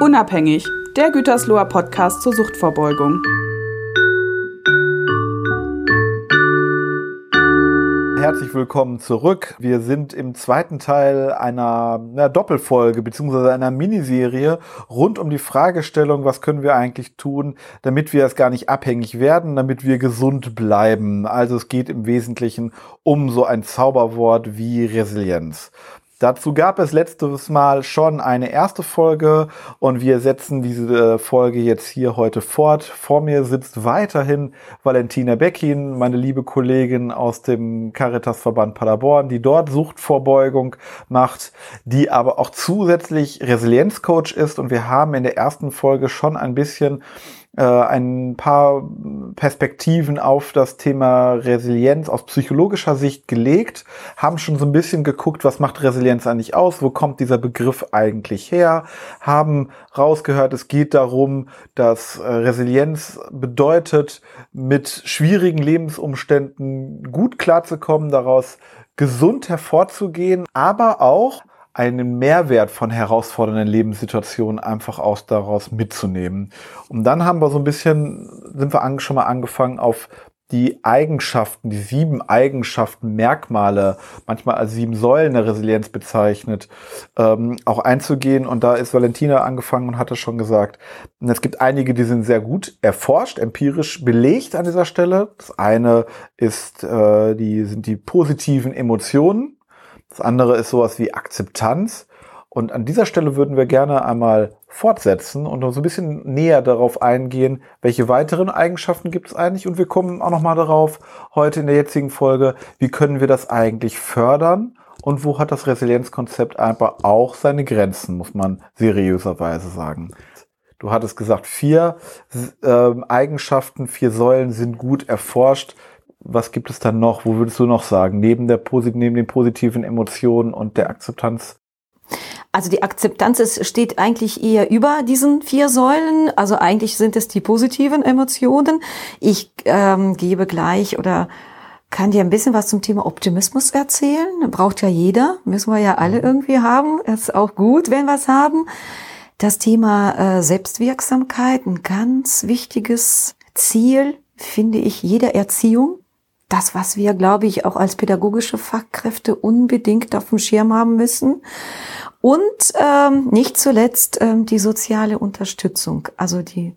Unabhängig, der Gütersloher Podcast zur Suchtvorbeugung. Herzlich willkommen zurück. Wir sind im zweiten Teil einer, einer Doppelfolge bzw. einer Miniserie rund um die Fragestellung, was können wir eigentlich tun, damit wir es gar nicht abhängig werden, damit wir gesund bleiben. Also es geht im Wesentlichen um so ein Zauberwort wie Resilienz. Dazu gab es letztes Mal schon eine erste Folge und wir setzen diese Folge jetzt hier heute fort. Vor mir sitzt weiterhin Valentina Beckin, meine liebe Kollegin aus dem Caritasverband Paderborn, die dort Suchtvorbeugung macht, die aber auch zusätzlich Resilienzcoach ist und wir haben in der ersten Folge schon ein bisschen äh, ein paar Perspektiven auf das Thema Resilienz aus psychologischer Sicht gelegt, haben schon so ein bisschen geguckt, was macht Resilienz eigentlich aus, wo kommt dieser Begriff eigentlich her, haben rausgehört, es geht darum, dass äh, Resilienz bedeutet, mit schwierigen Lebensumständen gut klarzukommen, daraus gesund hervorzugehen, aber auch einen Mehrwert von herausfordernden Lebenssituationen einfach aus daraus mitzunehmen. Und dann haben wir so ein bisschen, sind wir schon mal angefangen auf die Eigenschaften, die sieben Eigenschaften, Merkmale, manchmal als sieben Säulen der Resilienz bezeichnet, ähm, auch einzugehen. Und da ist Valentina angefangen und hatte schon gesagt, es gibt einige, die sind sehr gut erforscht, empirisch belegt an dieser Stelle. Das eine ist, äh, die sind die positiven Emotionen. Das andere ist sowas wie Akzeptanz. Und an dieser Stelle würden wir gerne einmal fortsetzen und so ein bisschen näher darauf eingehen, welche weiteren Eigenschaften gibt es eigentlich. Und wir kommen auch nochmal darauf, heute in der jetzigen Folge, wie können wir das eigentlich fördern und wo hat das Resilienzkonzept einfach auch seine Grenzen, muss man seriöserweise sagen. Du hattest gesagt, vier äh, Eigenschaften, vier Säulen sind gut erforscht was gibt es dann noch? Wo würdest du noch sagen? Neben der neben den positiven Emotionen und der Akzeptanz? Also die Akzeptanz ist, steht eigentlich eher über diesen vier Säulen. Also eigentlich sind es die positiven Emotionen. Ich ähm, gebe gleich oder kann dir ein bisschen was zum Thema Optimismus erzählen. Braucht ja jeder, müssen wir ja alle mhm. irgendwie haben. Ist auch gut, wenn wir es haben. Das Thema äh, Selbstwirksamkeit, ein ganz wichtiges Ziel, finde ich, jeder Erziehung das, was wir, glaube ich, auch als pädagogische Fachkräfte unbedingt auf dem Schirm haben müssen. Und ähm, nicht zuletzt ähm, die soziale Unterstützung, also die,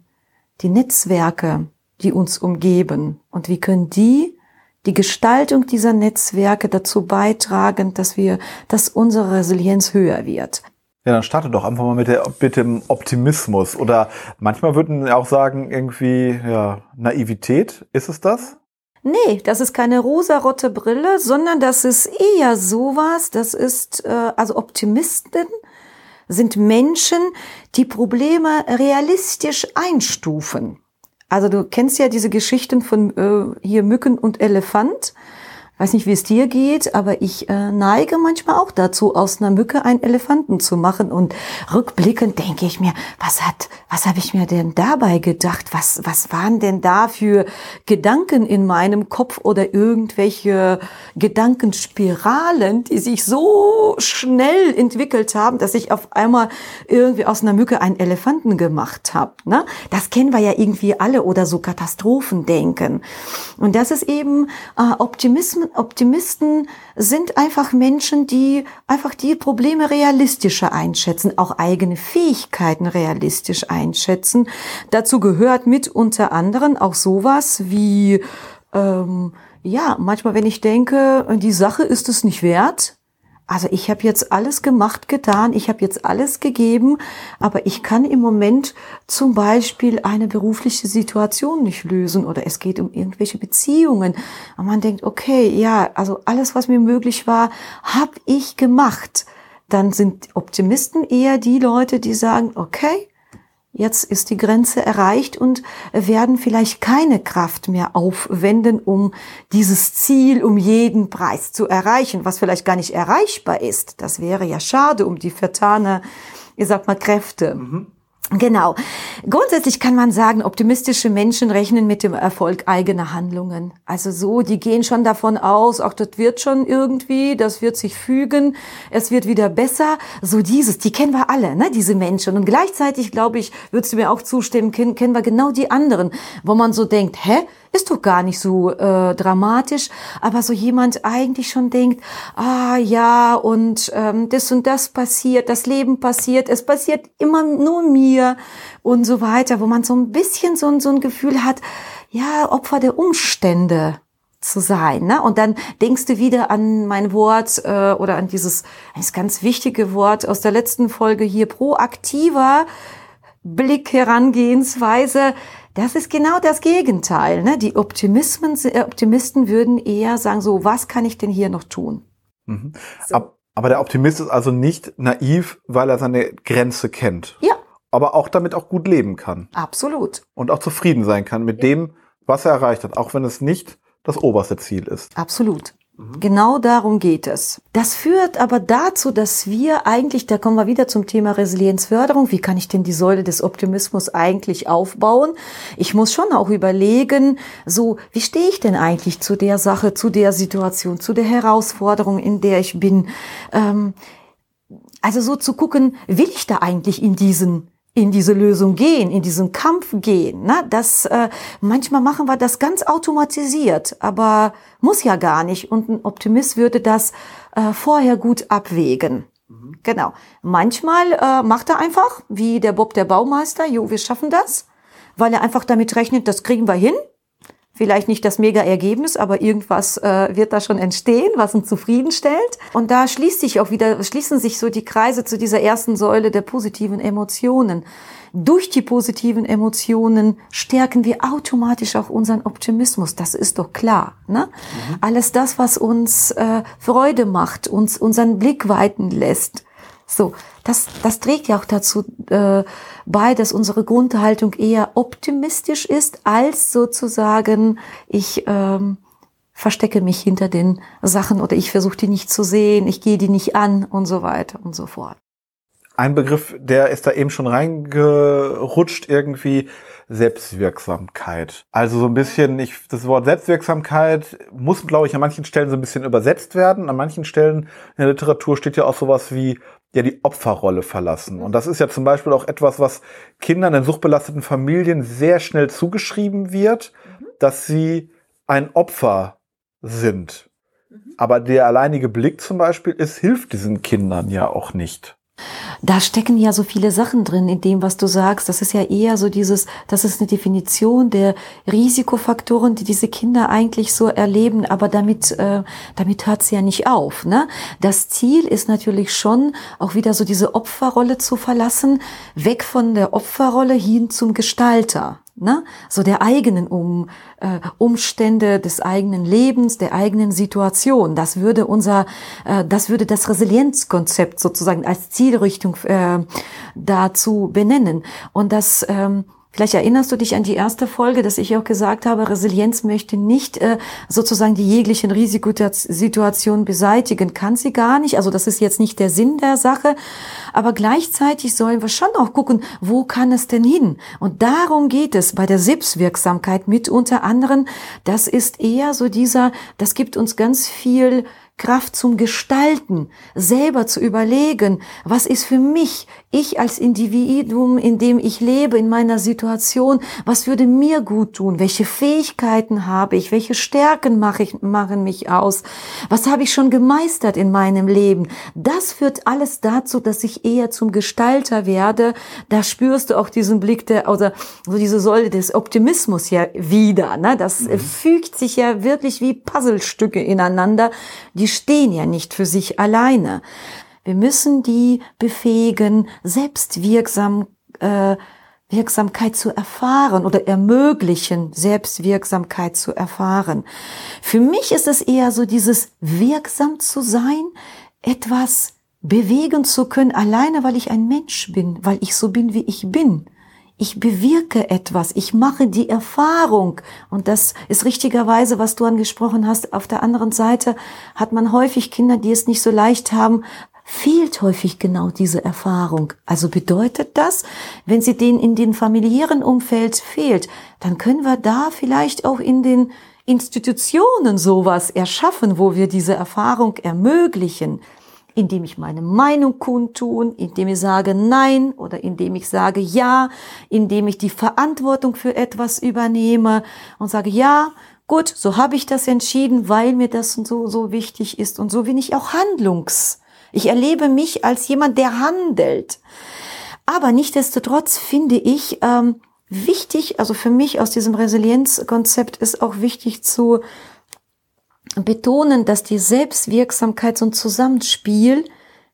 die Netzwerke, die uns umgeben. Und wie können die die Gestaltung dieser Netzwerke dazu beitragen, dass wir, dass unsere Resilienz höher wird. Ja, dann starte doch einfach mal mit, der, mit dem Optimismus. Oder manchmal würden auch sagen, irgendwie, ja, Naivität. Ist es das? Nee, das ist keine rosarote Brille, sondern das ist eher sowas, das ist, äh, also Optimisten sind Menschen, die Probleme realistisch einstufen. Also du kennst ja diese Geschichten von äh, hier Mücken und Elefant weiß nicht, wie es dir geht, aber ich äh, neige manchmal auch dazu, aus einer Mücke einen Elefanten zu machen. Und rückblickend denke ich mir, was hat, was habe ich mir denn dabei gedacht? Was, was waren denn da für Gedanken in meinem Kopf oder irgendwelche Gedankenspiralen, die sich so schnell entwickelt haben, dass ich auf einmal irgendwie aus einer Mücke einen Elefanten gemacht habe. Ne? Das kennen wir ja irgendwie alle oder so Katastrophendenken. Und das ist eben äh, Optimismus Optimisten sind einfach Menschen, die einfach die Probleme realistischer einschätzen, auch eigene Fähigkeiten realistisch einschätzen. Dazu gehört mit unter anderem auch sowas wie, ähm, ja, manchmal, wenn ich denke, die Sache ist es nicht wert, also ich habe jetzt alles gemacht, getan, ich habe jetzt alles gegeben, aber ich kann im Moment zum Beispiel eine berufliche Situation nicht lösen oder es geht um irgendwelche Beziehungen. Und man denkt, okay, ja, also alles, was mir möglich war, habe ich gemacht. Dann sind Optimisten eher die Leute, die sagen, okay, Jetzt ist die Grenze erreicht und werden vielleicht keine Kraft mehr aufwenden, um dieses Ziel um jeden Preis zu erreichen, was vielleicht gar nicht erreichbar ist. Das wäre ja schade um die vertane, ich sag mal, Kräfte. Mhm. Genau. Grundsätzlich kann man sagen, optimistische Menschen rechnen mit dem Erfolg eigener Handlungen. Also so, die gehen schon davon aus, auch das wird schon irgendwie, das wird sich fügen, es wird wieder besser. So dieses, die kennen wir alle, ne, diese Menschen. Und gleichzeitig, glaube ich, würdest du mir auch zustimmen, kennen, kennen wir genau die anderen, wo man so denkt, hä? Ist doch gar nicht so äh, dramatisch, aber so jemand eigentlich schon denkt, ah ja, und ähm, das und das passiert, das Leben passiert, es passiert immer nur mir und so weiter, wo man so ein bisschen so, so ein Gefühl hat, ja, Opfer der Umstände zu sein. Ne? Und dann denkst du wieder an mein Wort äh, oder an dieses, dieses ganz wichtige Wort aus der letzten Folge hier, proaktiver Blick, Herangehensweise das ist genau das Gegenteil. Ne? Die Optimismen, äh, Optimisten würden eher sagen, so, was kann ich denn hier noch tun? Mhm. So. Aber der Optimist ist also nicht naiv, weil er seine Grenze kennt. Ja. Aber auch damit auch gut leben kann. Absolut. Und auch zufrieden sein kann mit ja. dem, was er erreicht hat, auch wenn es nicht das oberste Ziel ist. Absolut. Mhm. Genau darum geht es. Das führt aber dazu, dass wir eigentlich, da kommen wir wieder zum Thema Resilienzförderung, wie kann ich denn die Säule des Optimismus eigentlich aufbauen? Ich muss schon auch überlegen, so, wie stehe ich denn eigentlich zu der Sache, zu der Situation, zu der Herausforderung, in der ich bin? Ähm, also so zu gucken, will ich da eigentlich in diesen in diese Lösung gehen, in diesen Kampf gehen. Ne? Das, äh, manchmal machen wir das ganz automatisiert, aber muss ja gar nicht. Und ein Optimist würde das äh, vorher gut abwägen. Mhm. Genau. Manchmal äh, macht er einfach, wie der Bob der Baumeister, jo, wir schaffen das, weil er einfach damit rechnet, das kriegen wir hin. Vielleicht nicht das Mega-Ergebnis, aber irgendwas äh, wird da schon entstehen, was uns zufriedenstellt. Und da schließt sich auch wieder, schließen sich so die Kreise zu dieser ersten Säule der positiven Emotionen. Durch die positiven Emotionen stärken wir automatisch auch unseren Optimismus. Das ist doch klar. Ne? Mhm. Alles das, was uns äh, Freude macht, uns unseren Blick weiten lässt, so, das, das trägt ja auch dazu äh, bei, dass unsere Grundhaltung eher optimistisch ist, als sozusagen ich ähm, verstecke mich hinter den Sachen oder ich versuche die nicht zu sehen, ich gehe die nicht an und so weiter und so fort. Ein Begriff, der ist da eben schon reingerutscht irgendwie, Selbstwirksamkeit. Also so ein bisschen, ich, das Wort Selbstwirksamkeit muss, glaube ich, an manchen Stellen so ein bisschen übersetzt werden. An manchen Stellen in der Literatur steht ja auch sowas wie ja die Opferrolle verlassen. Und das ist ja zum Beispiel auch etwas, was Kindern in suchtbelasteten Familien sehr schnell zugeschrieben wird, mhm. dass sie ein Opfer sind. Mhm. Aber der alleinige Blick zum Beispiel, es hilft diesen Kindern ja auch nicht. Da stecken ja so viele Sachen drin in dem, was du sagst. Das ist ja eher so dieses, das ist eine Definition der Risikofaktoren, die diese Kinder eigentlich so erleben, aber damit, äh, damit hört sie ja nicht auf. Ne? Das Ziel ist natürlich schon, auch wieder so diese Opferrolle zu verlassen, weg von der Opferrolle hin zum Gestalter ne? so der eigenen um, äh, Umstände, des eigenen Lebens, der eigenen Situation. Das würde unser, äh, das würde das Resilienzkonzept sozusagen als Zielrichtung äh, dazu benennen. Und das ähm, Vielleicht erinnerst du dich an die erste Folge, dass ich auch gesagt habe, Resilienz möchte nicht äh, sozusagen die jeglichen Risikosituationen beseitigen, kann sie gar nicht. Also das ist jetzt nicht der Sinn der Sache. Aber gleichzeitig sollen wir schon auch gucken, wo kann es denn hin? Und darum geht es bei der Selbstwirksamkeit mit unter anderem. Das ist eher so dieser, das gibt uns ganz viel Kraft zum Gestalten, selber zu überlegen, was ist für mich, ich als Individuum, in dem ich lebe, in meiner Situation, was würde mir gut tun, welche Fähigkeiten habe ich, welche Stärken mache ich, machen mich aus, was habe ich schon gemeistert in meinem Leben. Das führt alles dazu, dass ich eher zum Gestalter werde. Da spürst du auch diesen Blick der, oder so diese Säule des Optimismus ja wieder. Ne? Das mhm. fügt sich ja wirklich wie Puzzlestücke ineinander. Die stehen ja nicht für sich alleine. Wir müssen die befähigen, selbstwirksam äh, Wirksamkeit zu erfahren oder ermöglichen, Selbstwirksamkeit zu erfahren. Für mich ist es eher so dieses wirksam zu sein, etwas bewegen zu können, alleine weil ich ein Mensch bin, weil ich so bin, wie ich bin ich bewirke etwas, ich mache die Erfahrung. Und das ist richtigerweise, was du angesprochen hast. Auf der anderen Seite hat man häufig Kinder, die es nicht so leicht haben, fehlt häufig genau diese Erfahrung. Also bedeutet das, wenn sie den in den familiären Umfeld fehlt, dann können wir da vielleicht auch in den Institutionen sowas erschaffen, wo wir diese Erfahrung ermöglichen, indem ich meine Meinung kundtun, indem ich sage Nein oder indem ich sage Ja, indem ich die Verantwortung für etwas übernehme und sage Ja, gut, so habe ich das entschieden, weil mir das so, so wichtig ist und so bin ich auch handlungs. Ich erlebe mich als jemand, der handelt. Aber nichtdestotrotz finde ich ähm, wichtig, also für mich aus diesem Resilienzkonzept ist auch wichtig zu betonen, dass die Selbstwirksamkeit so ein Zusammenspiel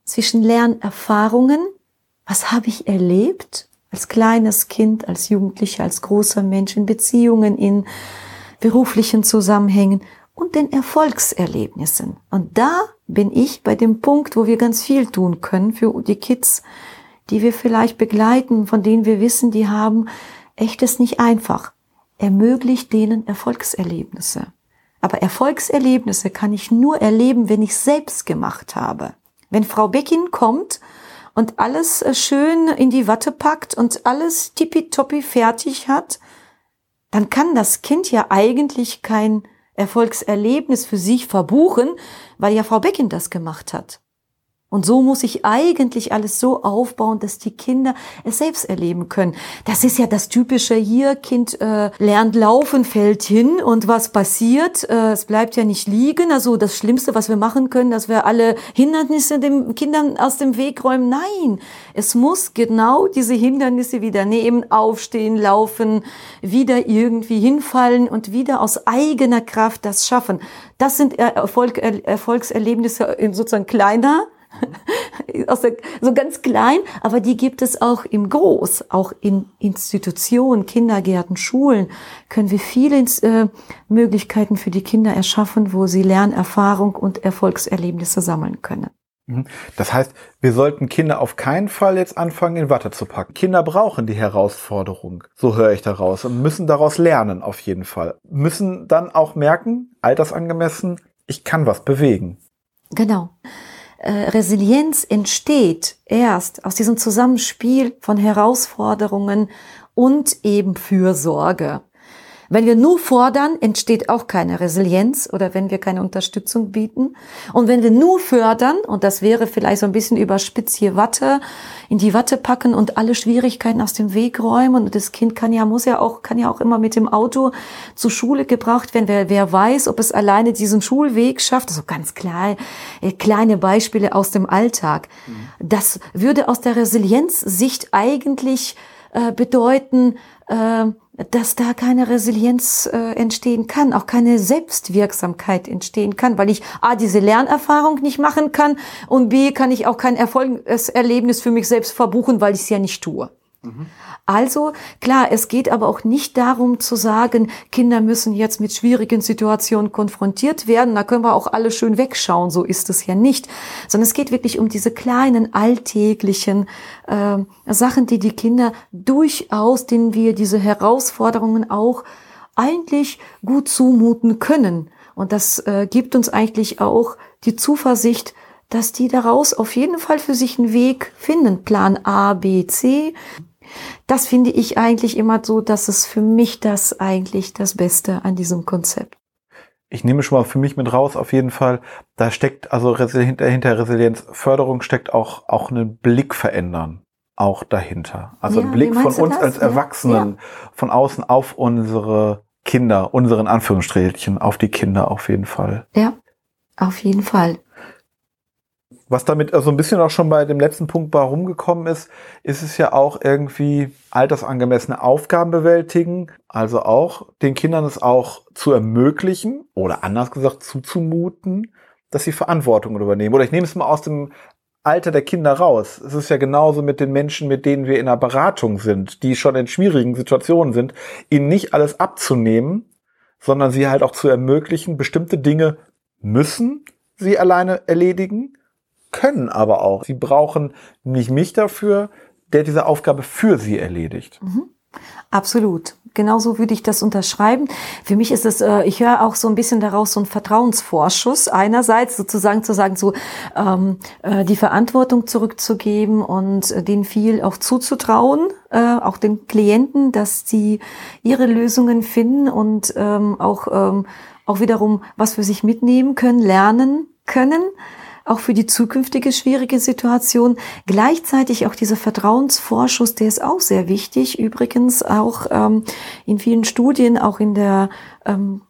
zwischen Lernerfahrungen, was habe ich erlebt als kleines Kind, als Jugendlicher, als großer Mensch in Beziehungen, in beruflichen Zusammenhängen und den Erfolgserlebnissen. Und da bin ich bei dem Punkt, wo wir ganz viel tun können für die Kids, die wir vielleicht begleiten, von denen wir wissen, die haben echtes nicht einfach. Ermöglicht denen Erfolgserlebnisse. Aber Erfolgserlebnisse kann ich nur erleben, wenn ich selbst gemacht habe. Wenn Frau Beckin kommt und alles äh, schön in die Watte packt und alles tippitoppi fertig hat, dann kann das Kind ja eigentlich kein Erfolgserlebnis für sich verbuchen, weil ja Frau Beckin das gemacht hat. Und so muss ich eigentlich alles so aufbauen, dass die Kinder es selbst erleben können. Das ist ja das typische hier, Kind äh, lernt laufen, fällt hin und was passiert? Äh, es bleibt ja nicht liegen. Also das Schlimmste, was wir machen können, dass wir alle Hindernisse den Kindern aus dem Weg räumen. Nein, es muss genau diese Hindernisse wieder nehmen, aufstehen, laufen, wieder irgendwie hinfallen und wieder aus eigener Kraft das schaffen. Das sind Erfolg, Erfolgserlebnisse in sozusagen kleiner der, so ganz klein, aber die gibt es auch im Groß, auch in Institutionen, Kindergärten, Schulen, können wir viele äh, Möglichkeiten für die Kinder erschaffen, wo sie Lernerfahrung und Erfolgserlebnisse sammeln können. Mhm. Das heißt, wir sollten Kinder auf keinen Fall jetzt anfangen, in Watte zu packen. Kinder brauchen die Herausforderung, so höre ich daraus, und müssen daraus lernen, auf jeden Fall. Müssen dann auch merken, altersangemessen, ich kann was bewegen. Genau äh, Resilienz entsteht erst aus diesem Zusammenspiel von Herausforderungen und eben Fürsorge. Wenn wir nur fordern, entsteht auch keine Resilienz oder wenn wir keine Unterstützung bieten. Und wenn wir nur fördern, und das wäre vielleicht so ein bisschen überspitzt hier Watte, in die Watte packen und alle Schwierigkeiten aus dem Weg räumen. Und das Kind kann ja, muss ja auch, kann ja auch immer mit dem Auto zur Schule gebracht werden. Wer, wer weiß, ob es alleine diesen Schulweg schafft. Also ganz klar, äh, kleine Beispiele aus dem Alltag. Mhm. Das würde aus der Resilienzsicht eigentlich äh, bedeuten, äh, dass da keine Resilienz äh, entstehen kann, auch keine Selbstwirksamkeit entstehen kann, weil ich A, diese Lernerfahrung nicht machen kann und B, kann ich auch kein Erfolgserlebnis für mich selbst verbuchen, weil ich es ja nicht tue. Also klar, es geht aber auch nicht darum zu sagen, Kinder müssen jetzt mit schwierigen Situationen konfrontiert werden. Da können wir auch alle schön wegschauen. So ist es ja nicht. Sondern es geht wirklich um diese kleinen alltäglichen äh, Sachen, die die Kinder durchaus, denen wir diese Herausforderungen auch eigentlich gut zumuten können. Und das äh, gibt uns eigentlich auch die Zuversicht, dass die daraus auf jeden Fall für sich einen Weg finden. Plan A, B, C. Das finde ich eigentlich immer so, dass es für mich das eigentlich das Beste an diesem Konzept. Ich nehme schon mal für mich mit raus, auf jeden Fall, da steckt, also hinter, hinter Resilienzförderung steckt auch, auch einen Blick verändern auch dahinter. Also ja, ein Blick von uns das? als Erwachsenen ja. von außen auf unsere Kinder, unseren Anführungsstrichen, auf die Kinder auf jeden Fall. Ja, auf jeden Fall. Was damit also ein bisschen auch schon bei dem letzten Punkt bei rumgekommen ist, ist es ja auch irgendwie altersangemessene Aufgaben bewältigen, also auch den Kindern es auch zu ermöglichen oder anders gesagt zuzumuten, dass sie Verantwortung übernehmen. Oder ich nehme es mal aus dem Alter der Kinder raus. Es ist ja genauso mit den Menschen, mit denen wir in einer Beratung sind, die schon in schwierigen Situationen sind, ihnen nicht alles abzunehmen, sondern sie halt auch zu ermöglichen, bestimmte Dinge müssen sie alleine erledigen können aber auch. Sie brauchen nicht mich dafür, der diese Aufgabe für sie erledigt. Mhm. Absolut. Genauso würde ich das unterschreiben. Für mich ist es, äh, ich höre auch so ein bisschen daraus so ein Vertrauensvorschuss. Einerseits sozusagen zu sagen, so ähm, äh, die Verantwortung zurückzugeben und äh, denen viel auch zuzutrauen, äh, auch den Klienten, dass sie ihre Lösungen finden und ähm, auch ähm, auch wiederum was für sich mitnehmen können, lernen können auch für die zukünftige schwierige Situation. Gleichzeitig auch dieser Vertrauensvorschuss, der ist auch sehr wichtig. Übrigens auch ähm, in vielen Studien, auch in der ähm,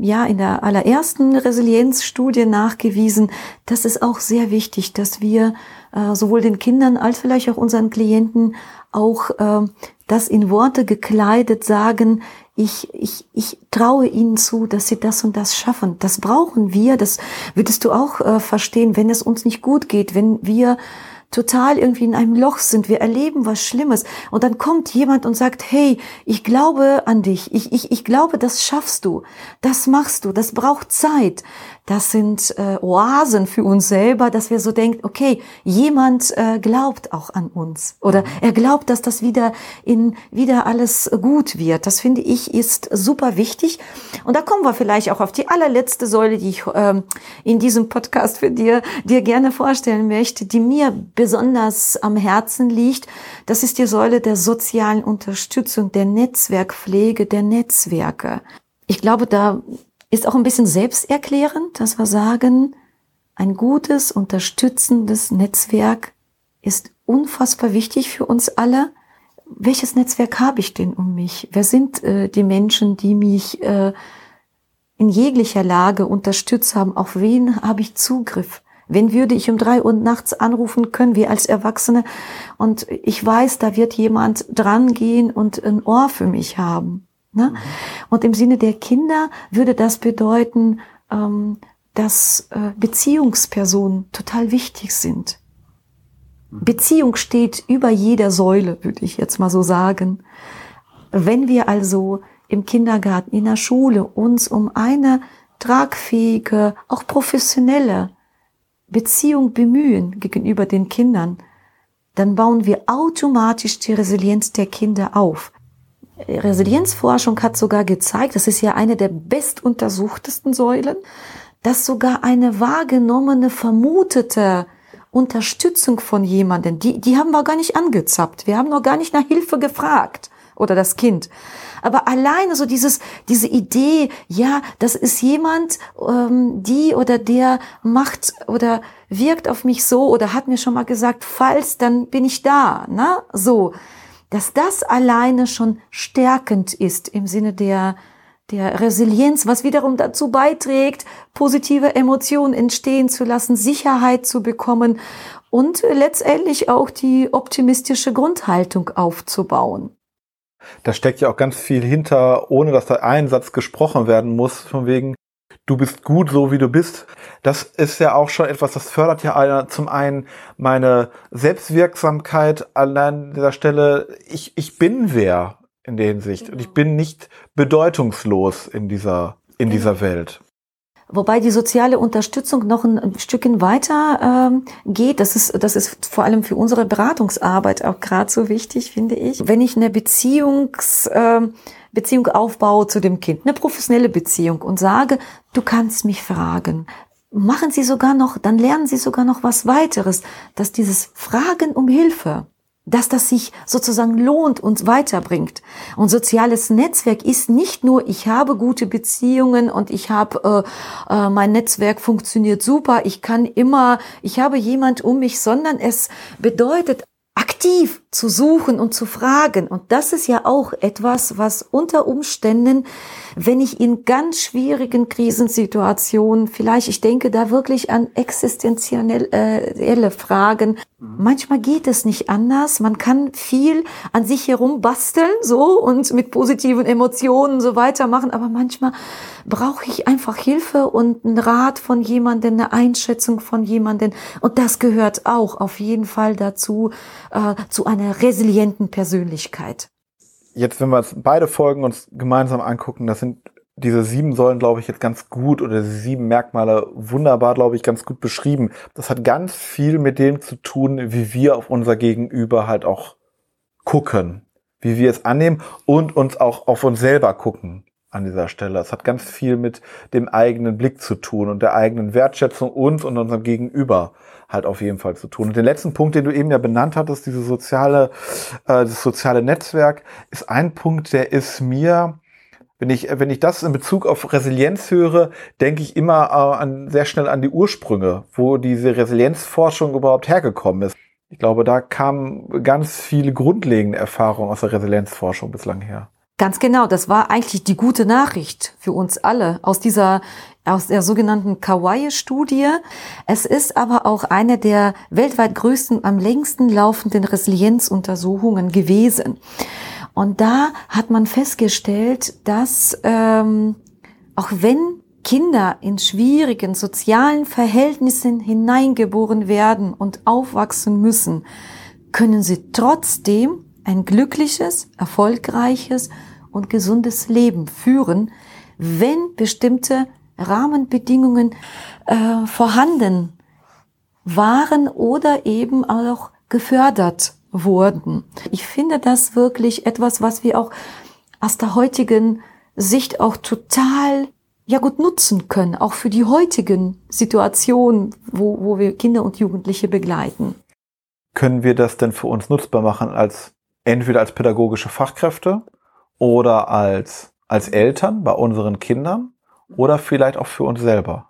ja in der allerersten Resilienzstudie nachgewiesen. Das ist auch sehr wichtig, dass wir äh, sowohl den Kindern als vielleicht auch unseren Klienten auch äh, das in Worte gekleidet sagen, ich, ich, ich traue ihnen zu, dass sie das und das schaffen. Das brauchen wir. Das würdest du auch äh, verstehen, wenn es uns nicht gut geht, wenn wir total irgendwie in einem Loch sind, wir erleben was Schlimmes und dann kommt jemand und sagt, hey, ich glaube an dich, ich, ich, ich glaube, das schaffst du, das machst du, das braucht Zeit. Das sind äh, Oasen für uns selber, dass wir so denken, okay, jemand äh, glaubt auch an uns oder mhm. er glaubt, dass das wieder in wieder alles gut wird. Das finde ich ist super wichtig. Und da kommen wir vielleicht auch auf die allerletzte Säule, die ich ähm, in diesem Podcast für dir dir gerne vorstellen möchte, die mir besonders am Herzen liegt. Das ist die Säule der sozialen Unterstützung, der Netzwerkpflege, der Netzwerke. Ich glaube, da ist auch ein bisschen selbsterklärend, dass wir sagen, ein gutes, unterstützendes Netzwerk ist unfassbar wichtig für uns alle. Welches Netzwerk habe ich denn um mich? Wer sind äh, die Menschen, die mich äh, in jeglicher Lage unterstützt haben? Auf wen habe ich Zugriff? Wen würde ich um drei Uhr nachts anrufen können, wir als Erwachsene? Und ich weiß, da wird jemand dran gehen und ein Ohr für mich haben. Ne? Mhm. Und im Sinne der Kinder würde das bedeuten, ähm, dass äh, Beziehungspersonen total wichtig sind. Mhm. Beziehung steht über jeder Säule, würde ich jetzt mal so sagen. Wenn wir also im Kindergarten, in der Schule uns um eine tragfähige, auch professionelle Beziehung bemühen gegenüber den Kindern, dann bauen wir automatisch die Resilienz der Kinder auf. Resilienzforschung hat sogar gezeigt, das ist ja eine der bestuntersuchtesten Säulen, dass sogar eine wahrgenommene, vermutete Unterstützung von jemandem, die, die haben wir gar nicht angezappt. Wir haben noch gar nicht nach Hilfe gefragt oder das Kind. Aber alleine so dieses, diese Idee, ja, das ist jemand, ähm, die oder der macht oder wirkt auf mich so oder hat mir schon mal gesagt, falls, dann bin ich da, na, so dass das alleine schon stärkend ist im Sinne der, der Resilienz, was wiederum dazu beiträgt, positive Emotionen entstehen zu lassen, Sicherheit zu bekommen und letztendlich auch die optimistische Grundhaltung aufzubauen. Da steckt ja auch ganz viel hinter, ohne dass da ein Satz gesprochen werden muss, von wegen, du bist gut so wie du bist. Das ist ja auch schon etwas, das fördert ja zum einen meine Selbstwirksamkeit an dieser Stelle. Ich, ich bin wer in der Hinsicht und ich bin nicht bedeutungslos in dieser, in dieser Welt. Wobei die soziale Unterstützung noch ein Stückchen weiter ähm, geht. Das ist, das ist vor allem für unsere Beratungsarbeit auch gerade so wichtig, finde ich. Wenn ich eine Beziehungs, ähm, Beziehung aufbaue zu dem Kind, eine professionelle Beziehung und sage, du kannst mich fragen, machen Sie sogar noch, dann lernen Sie sogar noch was weiteres, dass dieses Fragen um Hilfe, dass das sich sozusagen lohnt und weiterbringt. Und soziales Netzwerk ist nicht nur, ich habe gute Beziehungen und ich habe, äh, äh, mein Netzwerk funktioniert super, ich kann immer, ich habe jemand um mich, sondern es bedeutet aktiv zu suchen und zu fragen. Und das ist ja auch etwas, was unter Umständen, wenn ich in ganz schwierigen Krisensituationen, vielleicht, ich denke da wirklich an existenzielle Fragen. Mhm. Manchmal geht es nicht anders. Man kann viel an sich herum basteln, so, und mit positiven Emotionen so weitermachen. Aber manchmal brauche ich einfach Hilfe und einen Rat von jemandem, eine Einschätzung von jemandem. Und das gehört auch auf jeden Fall dazu, äh, zu einer resilienten Persönlichkeit. Jetzt, wenn wir uns beide Folgen uns gemeinsam angucken, das sind diese sieben Säulen, glaube ich, jetzt ganz gut oder sieben Merkmale wunderbar, glaube ich, ganz gut beschrieben. Das hat ganz viel mit dem zu tun, wie wir auf unser Gegenüber halt auch gucken. wie wir es annehmen und uns auch auf uns selber gucken an dieser Stelle. Es hat ganz viel mit dem eigenen Blick zu tun und der eigenen Wertschätzung uns und unserem Gegenüber halt auf jeden Fall zu tun. Und den letzten Punkt, den du eben ja benannt hattest, diese soziale, äh, das soziale Netzwerk, ist ein Punkt, der ist mir, wenn ich, wenn ich das in Bezug auf Resilienz höre, denke ich immer äh, an, sehr schnell an die Ursprünge, wo diese Resilienzforschung überhaupt hergekommen ist. Ich glaube, da kamen ganz viele grundlegende Erfahrungen aus der Resilienzforschung bislang her. Ganz genau, das war eigentlich die gute Nachricht für uns alle aus dieser aus der sogenannten Kauai-Studie. Es ist aber auch eine der weltweit größten, am längsten laufenden Resilienzuntersuchungen gewesen. Und da hat man festgestellt, dass ähm, auch wenn Kinder in schwierigen sozialen Verhältnissen hineingeboren werden und aufwachsen müssen, können sie trotzdem ein glückliches, erfolgreiches und gesundes Leben führen, wenn bestimmte Rahmenbedingungen äh, vorhanden waren oder eben auch gefördert wurden. Ich finde das wirklich etwas, was wir auch aus der heutigen Sicht auch total ja gut nutzen können, auch für die heutigen Situationen, wo, wo wir Kinder und Jugendliche begleiten. Können wir das denn für uns nutzbar machen als entweder als pädagogische Fachkräfte oder als, als Eltern bei unseren Kindern oder vielleicht auch für uns selber.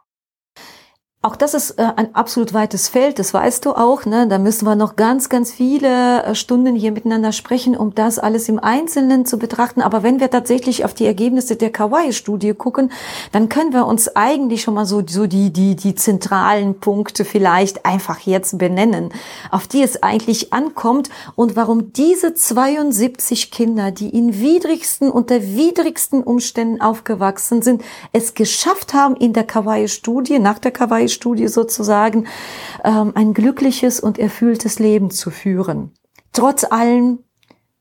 Auch das ist äh, ein absolut weites Feld, das weißt du auch. Ne? Da müssen wir noch ganz, ganz viele äh, Stunden hier miteinander sprechen, um das alles im Einzelnen zu betrachten. Aber wenn wir tatsächlich auf die Ergebnisse der Kawaii-Studie gucken, dann können wir uns eigentlich schon mal so, so die, die, die zentralen Punkte vielleicht einfach jetzt benennen, auf die es eigentlich ankommt und warum diese 72 Kinder, die in widrigsten, unter widrigsten Umständen aufgewachsen sind, es geschafft haben in der Kawaii-Studie, nach der Kawaii Studie sozusagen, ähm, ein glückliches und erfülltes Leben zu führen. Trotz allen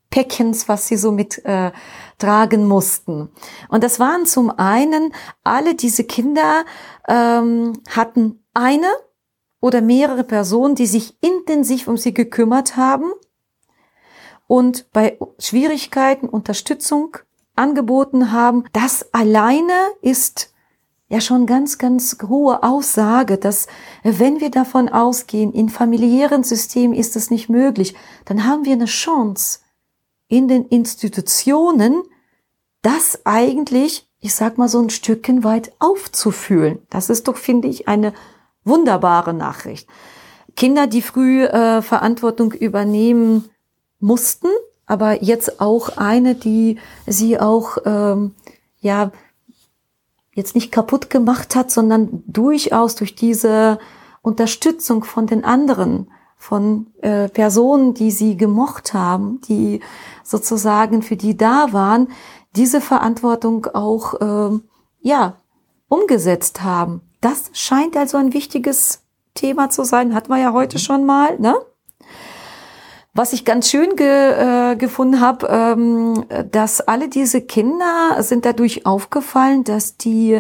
Päckchens, was sie so mit äh, tragen mussten. Und das waren zum einen, alle diese Kinder ähm, hatten eine oder mehrere Personen, die sich intensiv um sie gekümmert haben und bei Schwierigkeiten Unterstützung angeboten haben. Das alleine ist ja schon ganz, ganz hohe Aussage, dass wenn wir davon ausgehen, in familiären Systemen ist es nicht möglich, dann haben wir eine Chance in den Institutionen, das eigentlich, ich sag mal so ein Stückchen weit aufzufühlen. Das ist doch, finde ich, eine wunderbare Nachricht. Kinder, die früh äh, Verantwortung übernehmen mussten, aber jetzt auch eine, die sie auch ähm, ja jetzt nicht kaputt gemacht hat, sondern durchaus durch diese Unterstützung von den anderen, von äh, Personen, die sie gemocht haben, die sozusagen für die da waren, diese Verantwortung auch äh, ja umgesetzt haben. Das scheint also ein wichtiges Thema zu sein. Hatten wir ja heute schon mal, ne? Was ich ganz schön ge, äh, gefunden habe, ähm, dass alle diese Kinder sind dadurch aufgefallen, dass die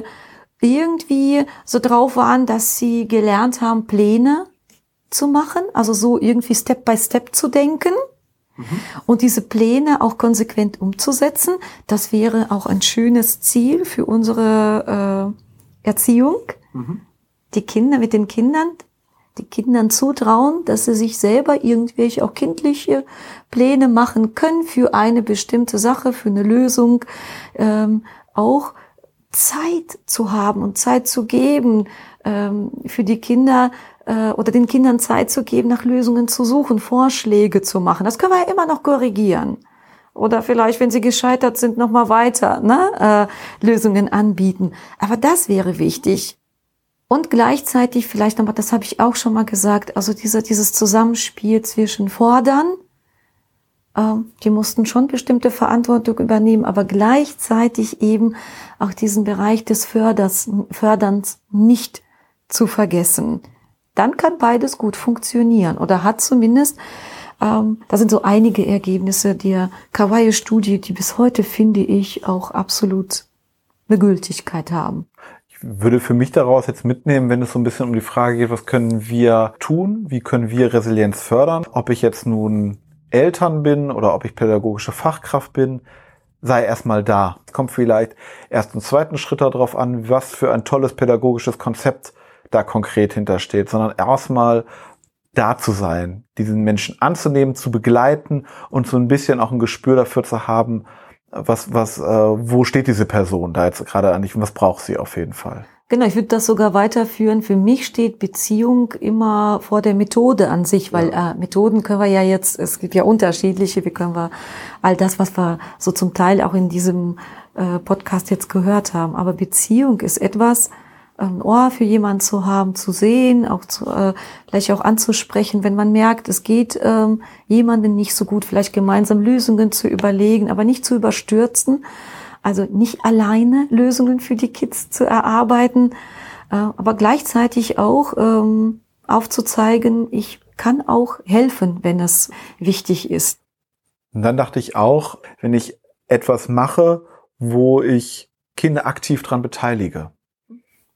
irgendwie so drauf waren, dass sie gelernt haben, Pläne zu machen, also so irgendwie Step by Step zu denken mhm. und diese Pläne auch konsequent umzusetzen. Das wäre auch ein schönes Ziel für unsere äh, Erziehung. Mhm. Die Kinder mit den Kindern die Kindern zutrauen, dass sie sich selber irgendwelche auch kindliche Pläne machen können für eine bestimmte Sache, für eine Lösung, ähm, auch Zeit zu haben und Zeit zu geben, ähm, für die Kinder äh, oder den Kindern Zeit zu geben, nach Lösungen zu suchen, Vorschläge zu machen. Das können wir ja immer noch korrigieren. Oder vielleicht, wenn sie gescheitert sind, nochmal weiter ne, äh, Lösungen anbieten. Aber das wäre wichtig. Und gleichzeitig vielleicht nochmal, das habe ich auch schon mal gesagt, also dieser, dieses Zusammenspiel zwischen Fordern, ähm, die mussten schon bestimmte Verantwortung übernehmen, aber gleichzeitig eben auch diesen Bereich des Förders, Förderns nicht zu vergessen. Dann kann beides gut funktionieren oder hat zumindest, ähm, da sind so einige Ergebnisse der Kawaii-Studie, die bis heute, finde ich, auch absolut eine Gültigkeit haben würde für mich daraus jetzt mitnehmen, wenn es so ein bisschen um die Frage geht, was können wir tun, wie können wir Resilienz fördern, ob ich jetzt nun Eltern bin oder ob ich pädagogische Fachkraft bin, sei erstmal da. Kommt vielleicht erst im zweiten Schritt darauf an, was für ein tolles pädagogisches Konzept da konkret hintersteht, sondern erstmal da zu sein, diesen Menschen anzunehmen, zu begleiten und so ein bisschen auch ein Gespür dafür zu haben, was, was, äh, wo steht diese Person da jetzt gerade eigentlich und was braucht sie auf jeden Fall. Genau, ich würde das sogar weiterführen. Für mich steht Beziehung immer vor der Methode an sich, weil ja. äh, Methoden können wir ja jetzt, es gibt ja unterschiedliche, wie können wir all das, was wir so zum Teil auch in diesem äh, Podcast jetzt gehört haben. Aber Beziehung ist etwas, ein Ohr für jemanden zu haben, zu sehen, auch zu, äh, vielleicht auch anzusprechen, wenn man merkt, es geht ähm, jemandem nicht so gut, vielleicht gemeinsam Lösungen zu überlegen, aber nicht zu überstürzen, also nicht alleine Lösungen für die Kids zu erarbeiten, äh, aber gleichzeitig auch ähm, aufzuzeigen, ich kann auch helfen, wenn es wichtig ist. Und dann dachte ich auch, wenn ich etwas mache, wo ich Kinder aktiv dran beteilige.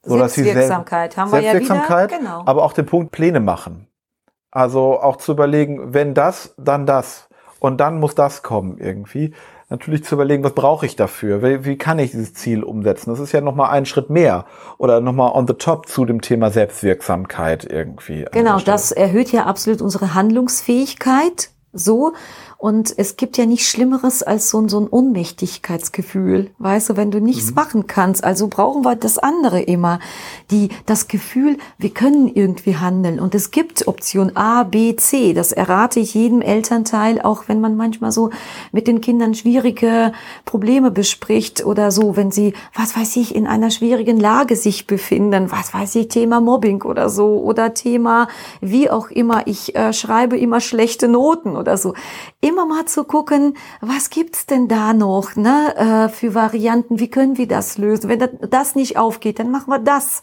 Selbstwirksamkeit haben wir ja wieder. Genau. Aber auch den Punkt Pläne machen. Also auch zu überlegen, wenn das, dann das. Und dann muss das kommen irgendwie. Natürlich zu überlegen, was brauche ich dafür? Wie, wie kann ich dieses Ziel umsetzen? Das ist ja nochmal ein Schritt mehr oder nochmal on the top zu dem Thema Selbstwirksamkeit irgendwie. Genau, das erhöht ja absolut unsere Handlungsfähigkeit so. Und es gibt ja nichts Schlimmeres als so ein, so ein Ohnmächtigkeitsgefühl. Weißt du, wenn du nichts mhm. machen kannst. Also brauchen wir das andere immer. Die, das Gefühl, wir können irgendwie handeln. Und es gibt Option A, B, C. Das errate ich jedem Elternteil, auch wenn man manchmal so mit den Kindern schwierige Probleme bespricht oder so, wenn sie, was weiß ich, in einer schwierigen Lage sich befinden. Was weiß ich, Thema Mobbing oder so. Oder Thema, wie auch immer, ich äh, schreibe immer schlechte Noten oder so immer mal zu gucken, was gibt's denn da noch ne, äh, für Varianten, wie können wir das lösen? Wenn das nicht aufgeht, dann machen wir das.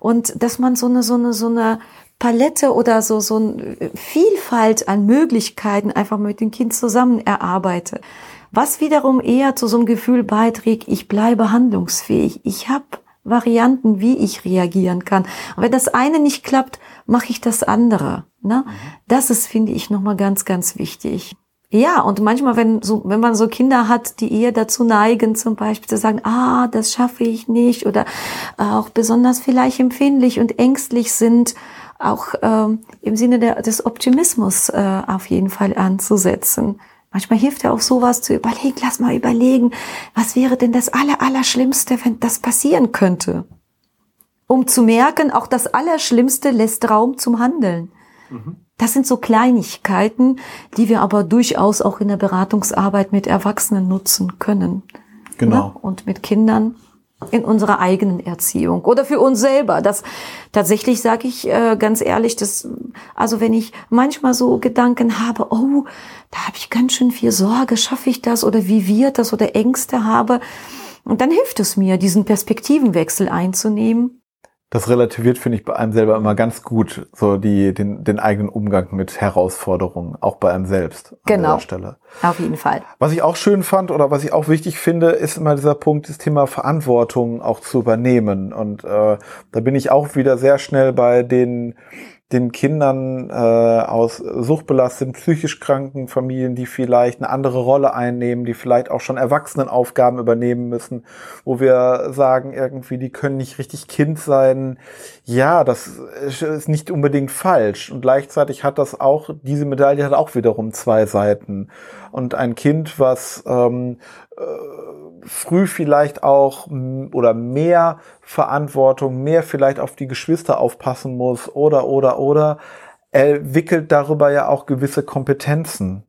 Und dass man so eine, so eine, so eine Palette oder so, so eine Vielfalt an Möglichkeiten einfach mit dem Kind zusammen erarbeitet. Was wiederum eher zu so einem Gefühl beiträgt, ich bleibe handlungsfähig. Ich habe Varianten, wie ich reagieren kann. Und wenn das eine nicht klappt, mache ich das andere. Ne? Mhm. Das ist, finde ich, nochmal ganz, ganz wichtig. Ja, und manchmal, wenn so, wenn man so Kinder hat, die eher dazu neigen, zum Beispiel zu sagen, ah, das schaffe ich nicht, oder auch besonders vielleicht empfindlich und ängstlich sind, auch ähm, im Sinne der, des Optimismus äh, auf jeden Fall anzusetzen. Manchmal hilft ja auch sowas zu überlegen, lass mal überlegen, was wäre denn das Aller, Allerschlimmste, wenn das passieren könnte? Um zu merken, auch das Allerschlimmste lässt Raum zum Handeln. Mhm. Das sind so Kleinigkeiten, die wir aber durchaus auch in der Beratungsarbeit mit Erwachsenen nutzen können. Genau. Ne? Und mit Kindern in unserer eigenen Erziehung oder für uns selber. Das tatsächlich sage ich äh, ganz ehrlich, dass also wenn ich manchmal so Gedanken habe, oh, da habe ich ganz schön viel Sorge, schaffe ich das oder wie wird das oder Ängste habe, und dann hilft es mir, diesen Perspektivenwechsel einzunehmen das relativiert, finde ich, bei einem selber immer ganz gut, so die, den, den eigenen Umgang mit Herausforderungen, auch bei einem selbst. genau. Stelle. Auf jeden Fall. Was ich auch schön fand oder was ich auch wichtig finde, ist immer dieser Punkt, das Thema Verantwortung auch zu übernehmen. Und äh, da bin ich auch wieder sehr schnell bei den den Kindern äh, aus suchtbelasteten, psychisch kranken Familien, die vielleicht eine andere Rolle einnehmen, die vielleicht auch schon Erwachsenenaufgaben übernehmen müssen, wo wir sagen irgendwie, die können nicht richtig Kind sein. Ja, das ist nicht unbedingt falsch. Und gleichzeitig hat das auch, diese Medaille hat auch wiederum zwei Seiten. Und ein Kind, was ähm, äh, früh vielleicht auch oder mehr Verantwortung, mehr vielleicht auf die Geschwister aufpassen muss oder, oder, oder, entwickelt darüber ja auch gewisse Kompetenzen.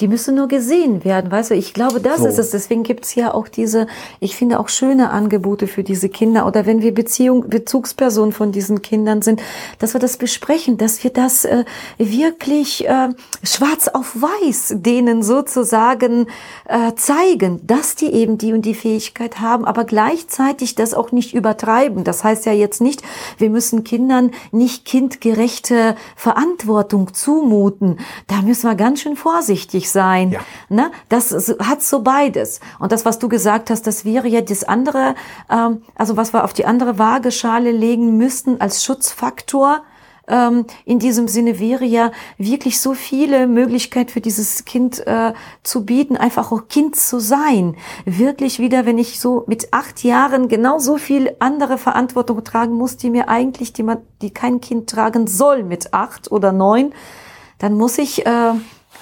Die müssen nur gesehen werden, weißt du? Ich glaube, das so. ist es. Deswegen gibt's ja auch diese, ich finde auch schöne Angebote für diese Kinder. Oder wenn wir Beziehung, Bezugspersonen von diesen Kindern sind, dass wir das besprechen, dass wir das äh, wirklich äh, schwarz auf weiß denen sozusagen äh, zeigen, dass die eben die und die Fähigkeit haben, aber gleichzeitig das auch nicht übertreiben. Das heißt ja jetzt nicht, wir müssen Kindern nicht kindgerechte Verantwortung zumuten. Da müssen wir ganz schön vorsichtig vorsichtig sein. Ja. Ne? Das hat so beides. Und das, was du gesagt hast, das wäre ja das andere, ähm, also was wir auf die andere Waageschale legen müssten als Schutzfaktor, ähm, in diesem Sinne wäre ja wirklich so viele Möglichkeiten für dieses Kind äh, zu bieten, einfach auch Kind zu sein. Wirklich wieder, wenn ich so mit acht Jahren genau so viel andere Verantwortung tragen muss, die mir eigentlich, die man, die kein Kind tragen soll mit acht oder neun, dann muss ich äh,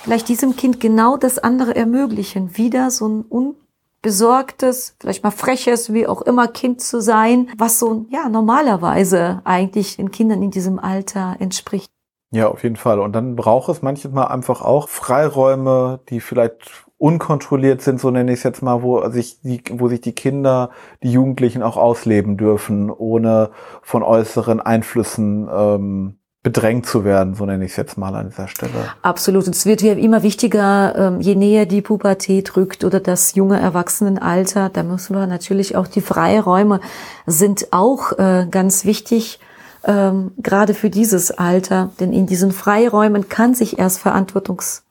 vielleicht diesem Kind genau das andere ermöglichen. Wieder so ein unbesorgtes, vielleicht mal freches, wie auch immer Kind zu sein, was so ja normalerweise eigentlich den Kindern in diesem Alter entspricht. Ja, auf jeden Fall. Und dann braucht es manchmal einfach auch Freiräume, die vielleicht unkontrolliert sind, so nenne ich es jetzt mal, wo sich die, wo sich die Kinder, die Jugendlichen auch ausleben dürfen, ohne von äußeren Einflüssen ähm, bedrängt zu werden, so nenne ich es jetzt mal an dieser Stelle. Absolut. Es wird ja immer wichtiger, ähm, je näher die Pubertät rückt oder das junge Erwachsenenalter, da müssen wir natürlich auch die Freiräume sind auch äh, ganz wichtig, ähm, gerade für dieses Alter, denn in diesen Freiräumen kann sich erst Verantwortungs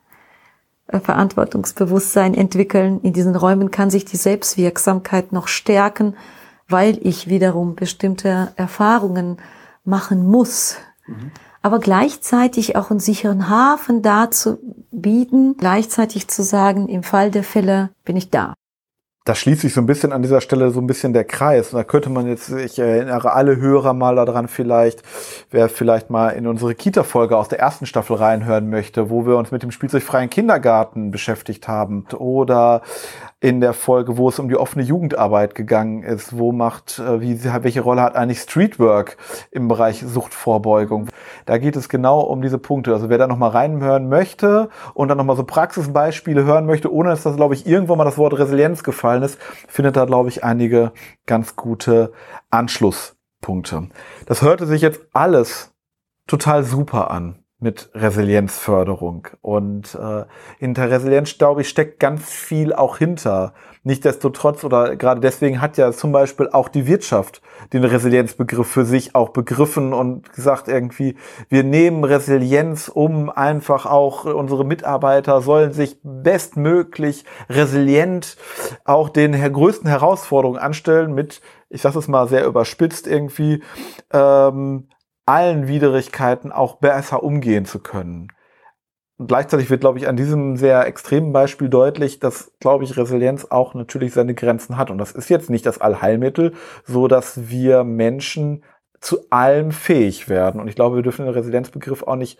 äh, Verantwortungsbewusstsein entwickeln. In diesen Räumen kann sich die Selbstwirksamkeit noch stärken, weil ich wiederum bestimmte Erfahrungen machen muss, aber gleichzeitig auch einen sicheren Hafen da zu bieten, gleichzeitig zu sagen, im Fall der Fälle bin ich da. Da schließt sich so ein bisschen an dieser Stelle so ein bisschen der Kreis. Und da könnte man jetzt, ich erinnere alle Hörer mal daran vielleicht, wer vielleicht mal in unsere Kita-Folge aus der ersten Staffel reinhören möchte, wo wir uns mit dem spielzeugfreien Kindergarten beschäftigt haben. Oder in der Folge, wo es um die offene Jugendarbeit gegangen ist. Wo macht, äh, wie, welche Rolle hat eigentlich Streetwork im Bereich Suchtvorbeugung? Da geht es genau um diese Punkte. Also wer da nochmal reinhören möchte und dann nochmal so Praxisbeispiele hören möchte, ohne dass das, glaube ich, irgendwann mal das Wort Resilienz gefallen ist, findet da, glaube ich, einige ganz gute Anschlusspunkte. Das hörte sich jetzt alles total super an mit Resilienzförderung. Und äh, hinter Resilienz, glaube ich, steckt ganz viel auch hinter. Nichtsdestotrotz oder gerade deswegen hat ja zum Beispiel auch die Wirtschaft den Resilienzbegriff für sich auch begriffen und gesagt irgendwie, wir nehmen Resilienz um, einfach auch unsere Mitarbeiter sollen sich bestmöglich resilient auch den größten Herausforderungen anstellen mit, ich sage es mal sehr überspitzt irgendwie, ähm, allen Widrigkeiten auch besser umgehen zu können. Und gleichzeitig wird, glaube ich, an diesem sehr extremen Beispiel deutlich, dass, glaube ich, Resilienz auch natürlich seine Grenzen hat. Und das ist jetzt nicht das Allheilmittel, so dass wir Menschen zu allem fähig werden. Und ich glaube, wir dürfen den Resilienzbegriff auch nicht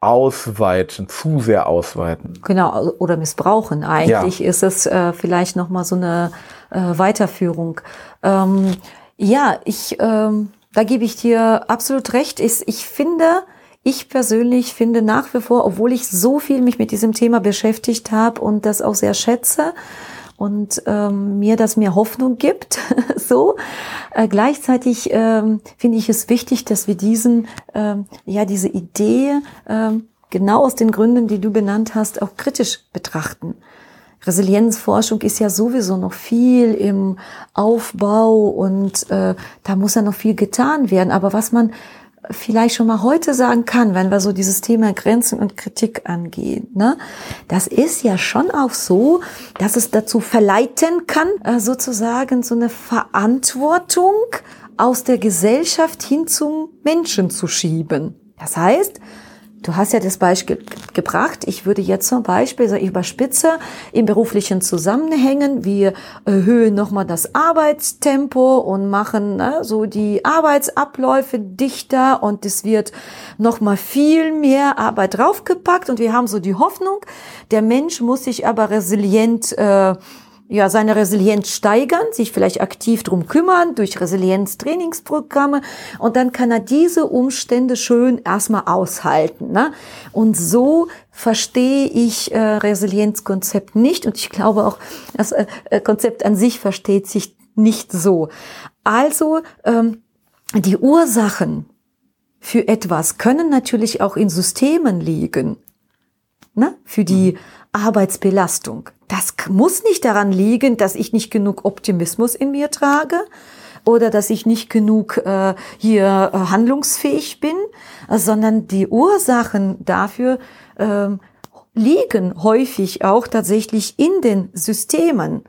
ausweiten, zu sehr ausweiten. Genau, oder missbrauchen. Eigentlich ja. ist es äh, vielleicht nochmal so eine äh, Weiterführung. Ähm, ja, ich ähm, da gebe ich dir absolut recht. Ich, ich finde, ich persönlich finde nach wie vor, obwohl ich so viel mich mit diesem Thema beschäftigt habe und das auch sehr schätze und ähm, mir das mir Hoffnung gibt, so äh, gleichzeitig ähm, finde ich es wichtig, dass wir diesen ähm, ja diese Idee ähm, genau aus den Gründen, die du benannt hast, auch kritisch betrachten. Resilienzforschung ist ja sowieso noch viel im Aufbau und äh, da muss ja noch viel getan werden. Aber was man vielleicht schon mal heute sagen kann, wenn wir so dieses Thema Grenzen und Kritik angehen, ne, das ist ja schon auch so, dass es dazu verleiten kann, äh, sozusagen so eine Verantwortung aus der Gesellschaft hin zum Menschen zu schieben. Das heißt, Du hast ja das Beispiel gebracht. Ich würde jetzt zum Beispiel, so überspitze, in beruflichen Zusammenhängen, wir erhöhen nochmal das Arbeitstempo und machen ne, so die Arbeitsabläufe dichter und es wird nochmal viel mehr Arbeit draufgepackt und wir haben so die Hoffnung, der Mensch muss sich aber resilient äh, ja, seine Resilienz steigern, sich vielleicht aktiv drum kümmern durch Resilienztrainingsprogramme und dann kann er diese Umstände schön erstmal aushalten. Ne? Und so verstehe ich äh, Resilienzkonzept nicht und ich glaube auch, das äh, äh, Konzept an sich versteht sich nicht so. Also ähm, die Ursachen für etwas können natürlich auch in Systemen liegen. Ne? Für die Arbeitsbelastung. Das muss nicht daran liegen, dass ich nicht genug Optimismus in mir trage oder dass ich nicht genug äh, hier äh, handlungsfähig bin, sondern die Ursachen dafür äh, liegen häufig auch tatsächlich in den Systemen.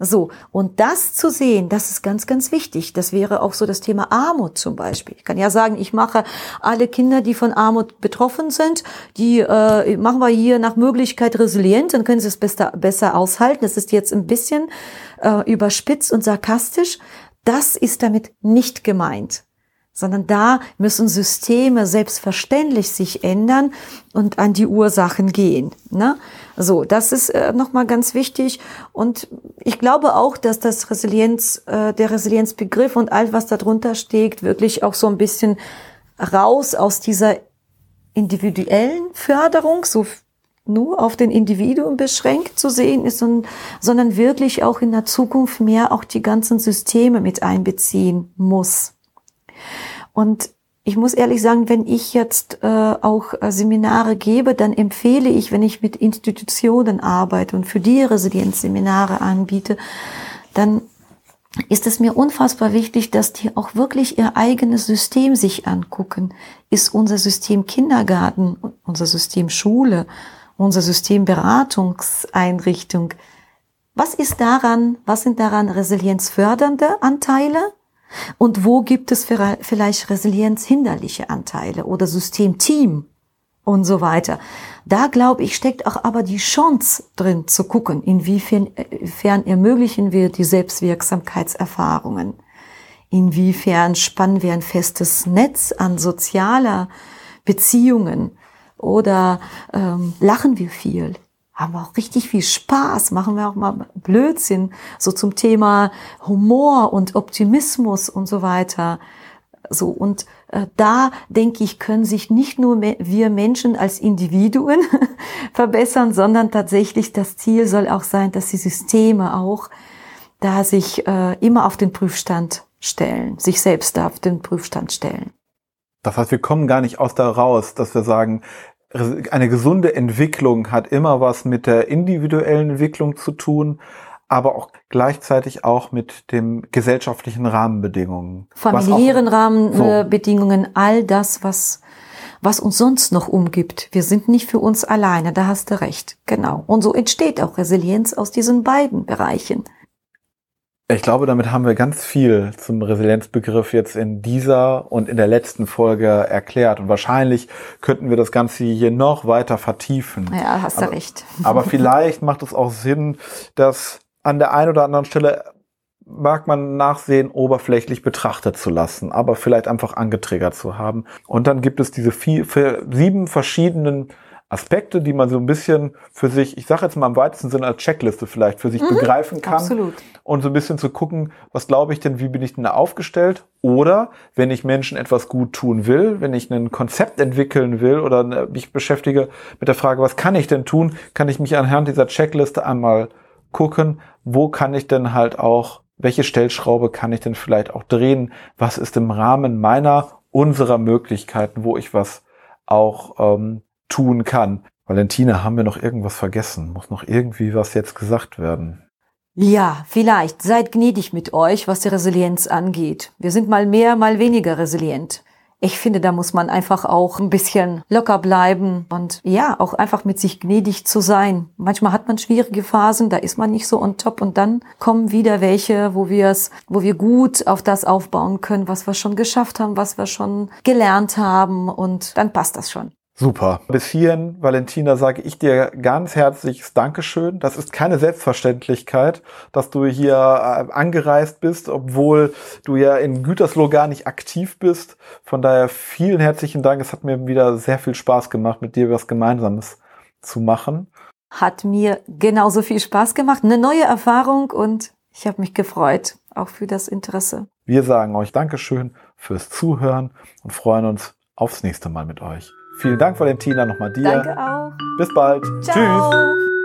So, und das zu sehen, das ist ganz, ganz wichtig. Das wäre auch so das Thema Armut zum Beispiel. Ich kann ja sagen, ich mache alle Kinder, die von Armut betroffen sind, die äh, machen wir hier nach Möglichkeit resilient, dann können sie es besser, besser aushalten. Das ist jetzt ein bisschen äh, überspitzt und sarkastisch. Das ist damit nicht gemeint sondern da müssen Systeme selbstverständlich sich ändern und an die Ursachen gehen. Ne? So, das ist äh, nochmal ganz wichtig. Und ich glaube auch, dass das Resilienz, äh, der Resilienzbegriff und all was darunter steckt, wirklich auch so ein bisschen raus aus dieser individuellen Förderung, so nur auf den Individuum beschränkt zu sehen ist, sondern wirklich auch in der Zukunft mehr auch die ganzen Systeme mit einbeziehen muss. Und ich muss ehrlich sagen, wenn ich jetzt äh, auch äh, Seminare gebe, dann empfehle ich, wenn ich mit Institutionen arbeite und für die Resilienzseminare anbiete, dann ist es mir unfassbar wichtig, dass die auch wirklich ihr eigenes System sich angucken. Ist unser System Kindergarten, unser System Schule, unser System Beratungseinrichtung, was ist daran, was sind daran resilienzfördernde Anteile und wo gibt es vielleicht resilienzhinderliche Anteile oder Systemteam und so weiter. Da glaube ich, steckt auch aber die Chance drin zu gucken, inwiefern ermöglichen wir die Selbstwirksamkeitserfahrungen. Inwiefern spannen wir ein festes Netz an sozialer Beziehungen oder ähm, lachen wir viel? Haben wir auch richtig viel Spaß, machen wir auch mal Blödsinn, so zum Thema Humor und Optimismus und so weiter. So, und äh, da denke ich, können sich nicht nur wir Menschen als Individuen verbessern, sondern tatsächlich das Ziel soll auch sein, dass die Systeme auch da sich äh, immer auf den Prüfstand stellen, sich selbst da auf den Prüfstand stellen. Das heißt, wir kommen gar nicht aus da raus, dass wir sagen, eine gesunde Entwicklung hat immer was mit der individuellen Entwicklung zu tun, aber auch gleichzeitig auch mit dem gesellschaftlichen Rahmenbedingungen. Familiären Rahmenbedingungen, so. all das, was, was uns sonst noch umgibt. Wir sind nicht für uns alleine, da hast du recht. Genau. Und so entsteht auch Resilienz aus diesen beiden Bereichen. Ich glaube, damit haben wir ganz viel zum Resilienzbegriff jetzt in dieser und in der letzten Folge erklärt. Und wahrscheinlich könnten wir das Ganze hier noch weiter vertiefen. Ja, hast du aber, recht. Aber vielleicht macht es auch Sinn, dass an der einen oder anderen Stelle mag man nachsehen, oberflächlich betrachtet zu lassen, aber vielleicht einfach angetriggert zu haben. Und dann gibt es diese vier, sieben verschiedenen Aspekte, die man so ein bisschen für sich, ich sage jetzt mal im weitesten Sinne als Checkliste vielleicht für sich mhm, begreifen kann. Absolut. Und so ein bisschen zu gucken, was glaube ich denn, wie bin ich denn da aufgestellt? Oder wenn ich Menschen etwas gut tun will, wenn ich ein Konzept entwickeln will oder mich beschäftige mit der Frage, was kann ich denn tun, kann ich mich anhand dieser Checkliste einmal gucken, wo kann ich denn halt auch, welche Stellschraube kann ich denn vielleicht auch drehen? Was ist im Rahmen meiner, unserer Möglichkeiten, wo ich was auch ähm, tun kann. Valentina, haben wir noch irgendwas vergessen? Muss noch irgendwie was jetzt gesagt werden? Ja, vielleicht. Seid gnädig mit euch, was die Resilienz angeht. Wir sind mal mehr, mal weniger resilient. Ich finde, da muss man einfach auch ein bisschen locker bleiben und ja, auch einfach mit sich gnädig zu sein. Manchmal hat man schwierige Phasen, da ist man nicht so on top und dann kommen wieder welche, wo wir es, wo wir gut auf das aufbauen können, was wir schon geschafft haben, was wir schon gelernt haben und dann passt das schon. Super. Bis hierhin, Valentina, sage ich dir ganz herzliches Dankeschön. Das ist keine Selbstverständlichkeit, dass du hier äh, angereist bist, obwohl du ja in Gütersloh gar nicht aktiv bist. Von daher vielen herzlichen Dank. Es hat mir wieder sehr viel Spaß gemacht, mit dir was Gemeinsames zu machen. Hat mir genauso viel Spaß gemacht. Eine neue Erfahrung und ich habe mich gefreut, auch für das Interesse. Wir sagen euch Dankeschön fürs Zuhören und freuen uns aufs nächste Mal mit euch. Vielen Dank, Valentina, nochmal dir. Danke auch. Bis bald. Ciao. Tschüss.